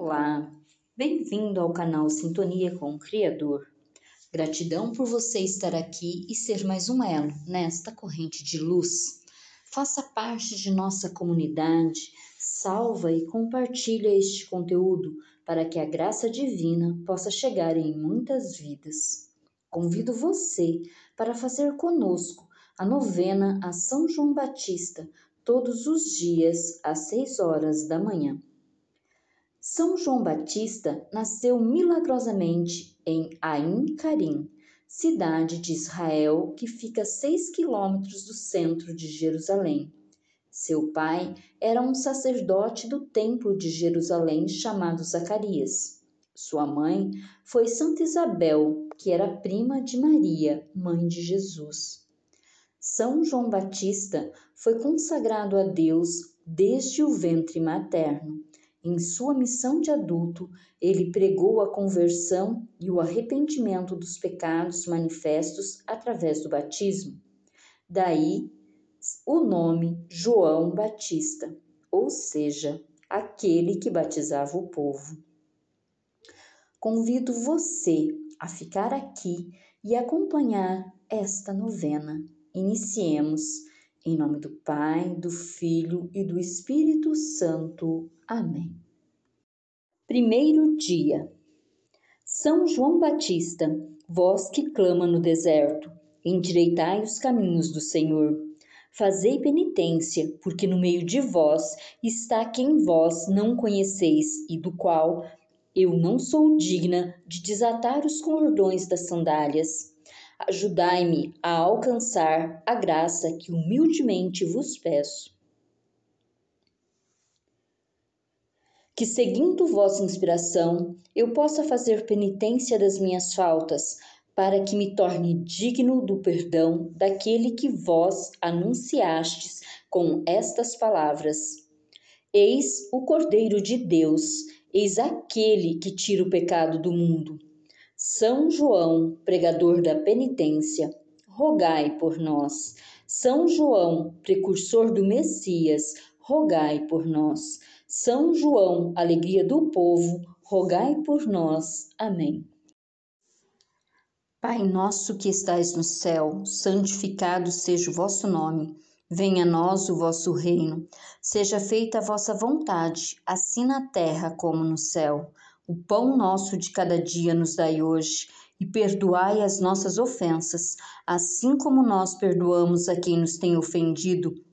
Olá, bem-vindo ao canal Sintonia com o Criador. Gratidão por você estar aqui e ser mais um elo nesta corrente de luz. Faça parte de nossa comunidade, salva e compartilha este conteúdo para que a graça divina possa chegar em muitas vidas. Convido você para fazer conosco a novena a São João Batista todos os dias às seis horas da manhã. São João Batista nasceu milagrosamente em Ain Karim, cidade de Israel que fica a seis quilômetros do centro de Jerusalém. Seu pai era um sacerdote do templo de Jerusalém chamado Zacarias. Sua mãe foi Santa Isabel, que era prima de Maria, mãe de Jesus. São João Batista foi consagrado a Deus desde o ventre materno em sua missão de adulto, ele pregou a conversão e o arrependimento dos pecados manifestos através do batismo. Daí o nome João Batista, ou seja, aquele que batizava o povo. Convido você a ficar aqui e acompanhar esta novena. Iniciemos em nome do Pai, do Filho e do Espírito Santo. Amém. Primeiro dia. São João Batista, vós que clama no deserto, endireitai os caminhos do Senhor. Fazei penitência, porque no meio de vós está quem vós não conheceis e do qual eu não sou digna de desatar os cordões das sandálias. Ajudai-me a alcançar a graça que humildemente vos peço. Que, seguindo vossa inspiração, eu possa fazer penitência das minhas faltas, para que me torne digno do perdão daquele que vós anunciastes com estas palavras: Eis o Cordeiro de Deus, eis aquele que tira o pecado do mundo. São João, pregador da penitência, rogai por nós. São João, precursor do Messias, rogai por nós. São João, alegria do povo, rogai por nós. Amém. Pai nosso que estais no céu, santificado seja o vosso nome. Venha a nós o vosso reino. Seja feita a vossa vontade, assim na terra como no céu. O pão nosso de cada dia nos dai hoje, e perdoai as nossas ofensas, assim como nós perdoamos a quem nos tem ofendido,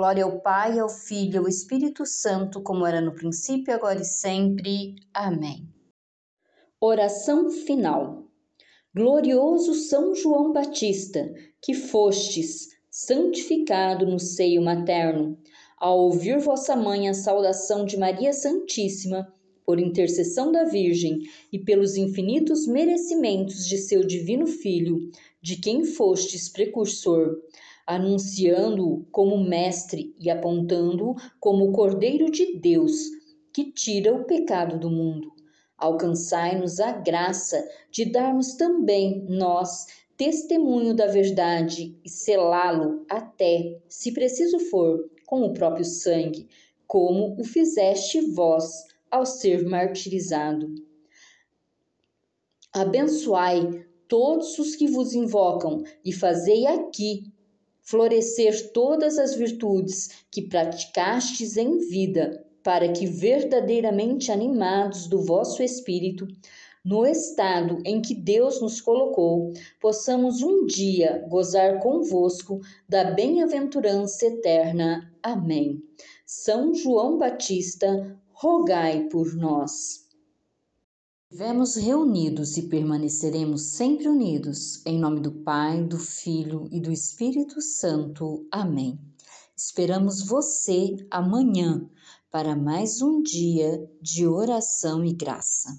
Glória ao Pai, ao Filho e ao Espírito Santo, como era no princípio, agora e sempre. Amém. Oração final. Glorioso São João Batista, que fostes santificado no seio materno, ao ouvir vossa mãe a saudação de Maria Santíssima, por intercessão da Virgem e pelos infinitos merecimentos de seu divino Filho, de quem fostes precursor, anunciando-o como mestre e apontando-o como o Cordeiro de Deus, que tira o pecado do mundo. Alcançai-nos a graça de darmos também nós testemunho da verdade e selá-lo até, se preciso for, com o próprio sangue, como o fizeste vós ao ser martirizado. Abençoai todos os que vos invocam e fazei aqui florescer todas as virtudes que praticastes em vida, para que verdadeiramente animados do vosso espírito, no estado em que Deus nos colocou, possamos um dia gozar convosco da bem-aventurança eterna. Amém. São João Batista, rogai por nós. Estivemos reunidos e permaneceremos sempre unidos, em nome do Pai, do Filho e do Espírito Santo. Amém. Esperamos você amanhã para mais um dia de oração e graça.